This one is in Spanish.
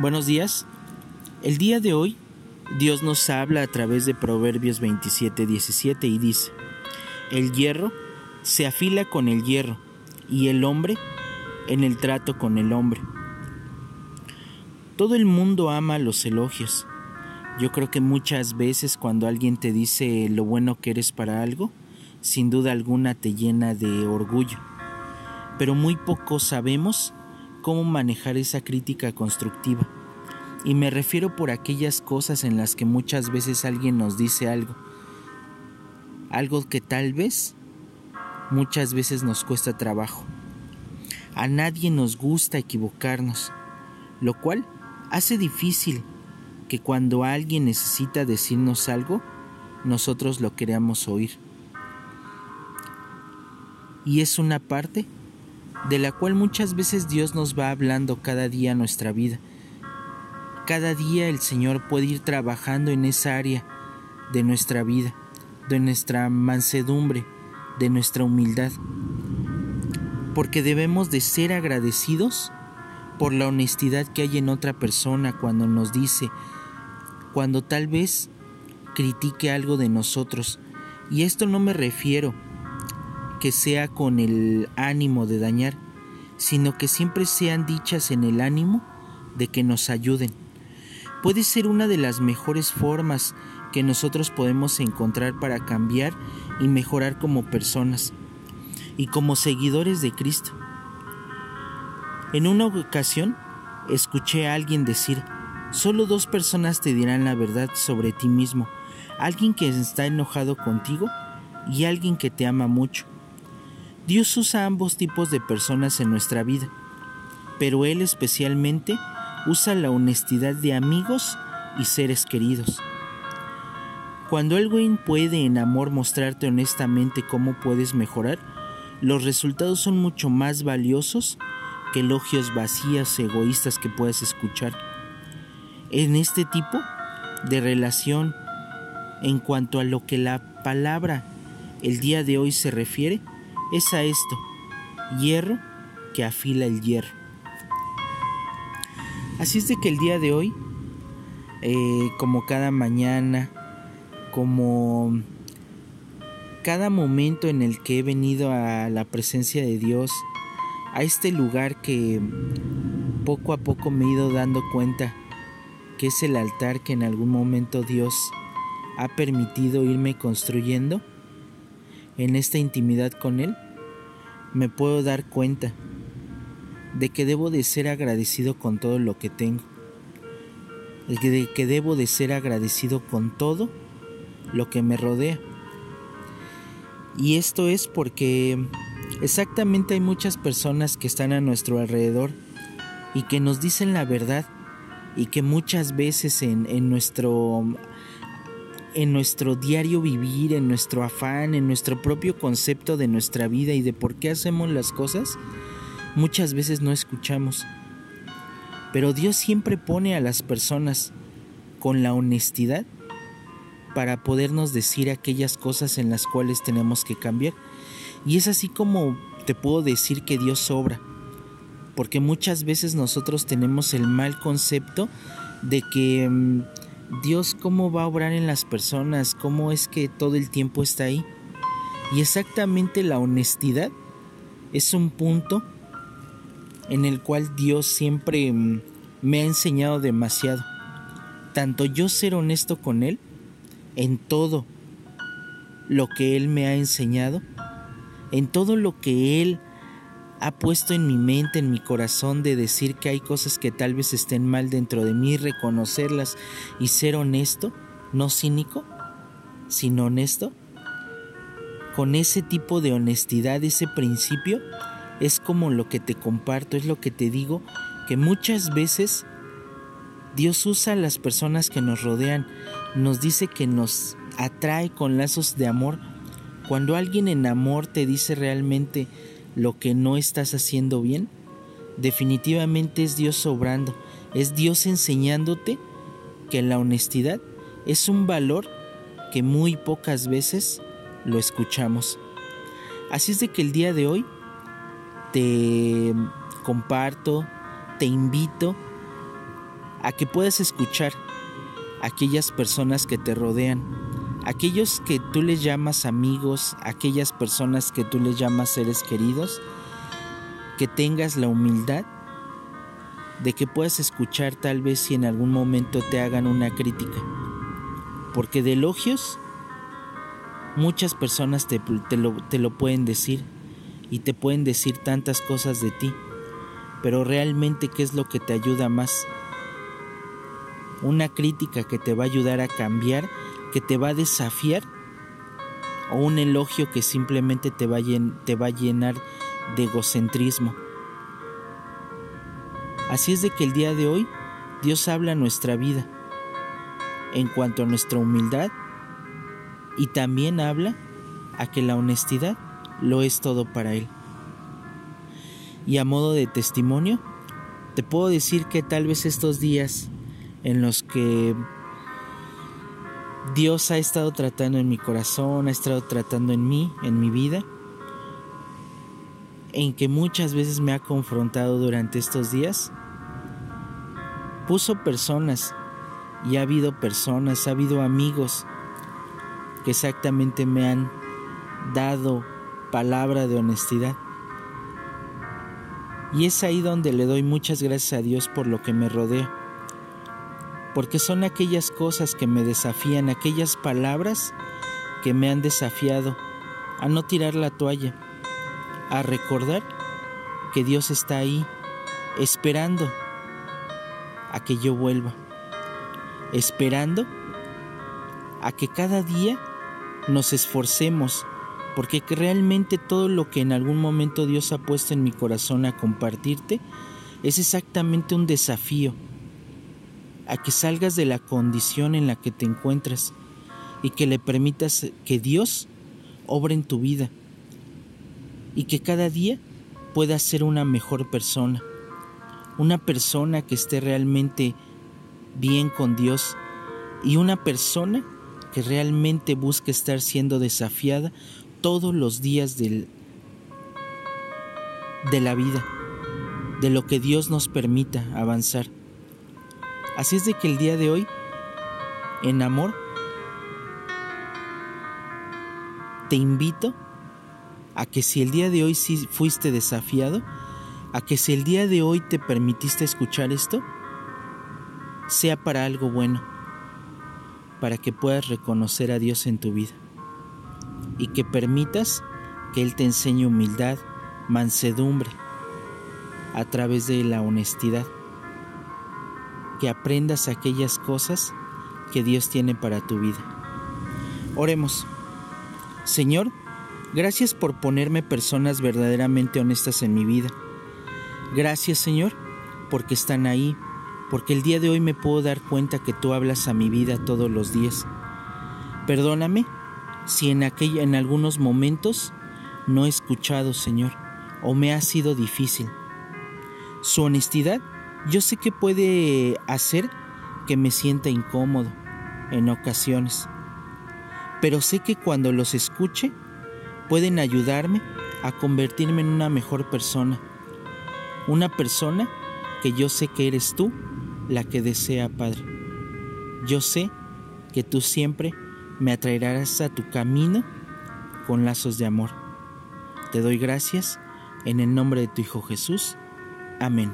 Buenos días. El día de hoy Dios nos habla a través de Proverbios 27, 17 y dice, El hierro se afila con el hierro y el hombre en el trato con el hombre. Todo el mundo ama los elogios. Yo creo que muchas veces cuando alguien te dice lo bueno que eres para algo, sin duda alguna te llena de orgullo. Pero muy poco sabemos cómo manejar esa crítica constructiva. Y me refiero por aquellas cosas en las que muchas veces alguien nos dice algo. Algo que tal vez muchas veces nos cuesta trabajo. A nadie nos gusta equivocarnos, lo cual hace difícil que cuando alguien necesita decirnos algo, nosotros lo queramos oír. Y es una parte de la cual muchas veces Dios nos va hablando cada día nuestra vida. Cada día el Señor puede ir trabajando en esa área de nuestra vida, de nuestra mansedumbre, de nuestra humildad. Porque debemos de ser agradecidos por la honestidad que hay en otra persona cuando nos dice, cuando tal vez critique algo de nosotros. Y esto no me refiero que sea con el ánimo de dañar, sino que siempre sean dichas en el ánimo de que nos ayuden. Puede ser una de las mejores formas que nosotros podemos encontrar para cambiar y mejorar como personas y como seguidores de Cristo. En una ocasión escuché a alguien decir, solo dos personas te dirán la verdad sobre ti mismo, alguien que está enojado contigo y alguien que te ama mucho. Dios usa ambos tipos de personas en nuestra vida, pero Él especialmente usa la honestidad de amigos y seres queridos. Cuando alguien puede en amor mostrarte honestamente cómo puedes mejorar, los resultados son mucho más valiosos que elogios vacíos egoístas que puedes escuchar. En este tipo de relación, en cuanto a lo que la palabra el día de hoy se refiere, es a esto, hierro que afila el hierro. Así es de que el día de hoy, eh, como cada mañana, como cada momento en el que he venido a la presencia de Dios, a este lugar que poco a poco me he ido dando cuenta que es el altar que en algún momento Dios ha permitido irme construyendo, en esta intimidad con Él, me puedo dar cuenta de que debo de ser agradecido con todo lo que tengo, de que debo de ser agradecido con todo lo que me rodea. Y esto es porque exactamente hay muchas personas que están a nuestro alrededor y que nos dicen la verdad y que muchas veces en, en nuestro en nuestro diario vivir, en nuestro afán, en nuestro propio concepto de nuestra vida y de por qué hacemos las cosas, muchas veces no escuchamos. Pero Dios siempre pone a las personas con la honestidad para podernos decir aquellas cosas en las cuales tenemos que cambiar. Y es así como te puedo decir que Dios obra. Porque muchas veces nosotros tenemos el mal concepto de que mm, Dios cómo va a obrar en las personas, cómo es que todo el tiempo está ahí. Y exactamente la honestidad es un punto en el cual Dios siempre mm, me ha enseñado demasiado. Tanto yo ser honesto con Él en todo lo que Él me ha enseñado, en todo lo que Él ha puesto en mi mente, en mi corazón, de decir que hay cosas que tal vez estén mal dentro de mí, reconocerlas y ser honesto, no cínico, sino honesto. Con ese tipo de honestidad, ese principio, es como lo que te comparto, es lo que te digo, que muchas veces Dios usa a las personas que nos rodean, nos dice que nos atrae con lazos de amor. Cuando alguien en amor te dice realmente, lo que no estás haciendo bien, definitivamente es Dios sobrando, es Dios enseñándote que la honestidad es un valor que muy pocas veces lo escuchamos. Así es de que el día de hoy te comparto, te invito a que puedas escuchar a aquellas personas que te rodean, aquellos que tú les llamas amigos, aquellas personas que tú les llamas seres queridos, que tengas la humildad de que puedas escuchar tal vez si en algún momento te hagan una crítica. Porque de elogios muchas personas te, lo, te lo pueden decir y te pueden decir tantas cosas de ti, pero realmente qué es lo que te ayuda más. Una crítica que te va a ayudar a cambiar, que te va a desafiar, o un elogio que simplemente te va te va a llenar de egocentrismo. Así es de que el día de hoy Dios habla a nuestra vida en cuanto a nuestra humildad y también habla a que la honestidad lo es todo para Él. Y a modo de testimonio, te puedo decir que tal vez estos días en los que Dios ha estado tratando en mi corazón, ha estado tratando en mí, en mi vida, en que muchas veces me ha confrontado durante estos días, puso personas y ha habido personas, ha habido amigos que exactamente me han dado palabra de honestidad. Y es ahí donde le doy muchas gracias a Dios por lo que me rodea. Porque son aquellas cosas que me desafían, aquellas palabras que me han desafiado a no tirar la toalla, a recordar que Dios está ahí esperando a que yo vuelva, esperando a que cada día nos esforcemos, porque realmente todo lo que en algún momento Dios ha puesto en mi corazón a compartirte es exactamente un desafío, a que salgas de la condición en la que te encuentras y que le permitas que Dios obre en tu vida y que cada día puedas ser una mejor persona, una persona que esté realmente bien con Dios y una persona que realmente busque estar siendo desafiada todos los días del, de la vida, de lo que Dios nos permita avanzar. Así es de que el día de hoy, en amor, te invito a que si el día de hoy sí fuiste desafiado, a que si el día de hoy te permitiste escuchar esto, sea para algo bueno, para que puedas reconocer a Dios en tu vida. Y que permitas que Él te enseñe humildad, mansedumbre, a través de la honestidad, que aprendas aquellas cosas que Dios tiene para tu vida. Oremos. Señor, gracias por ponerme personas verdaderamente honestas en mi vida Gracias Señor, porque están ahí, porque el día de hoy me puedo dar cuenta que tú hablas a mi vida todos los días. Perdóname si en, aquella, en algunos momentos no he escuchado, Señor, o me ha sido difícil. Su honestidad yo sé que puede hacer que me sienta incómodo en ocasiones, pero sé que cuando los escuche pueden ayudarme a convertirme en una mejor persona una persona que yo sé que eres tú la que desea, Padre. Yo sé que tú siempre me atraerás a tu camino con lazos de amor. Te doy gracias en el nombre de tu Hijo Jesús. Amén.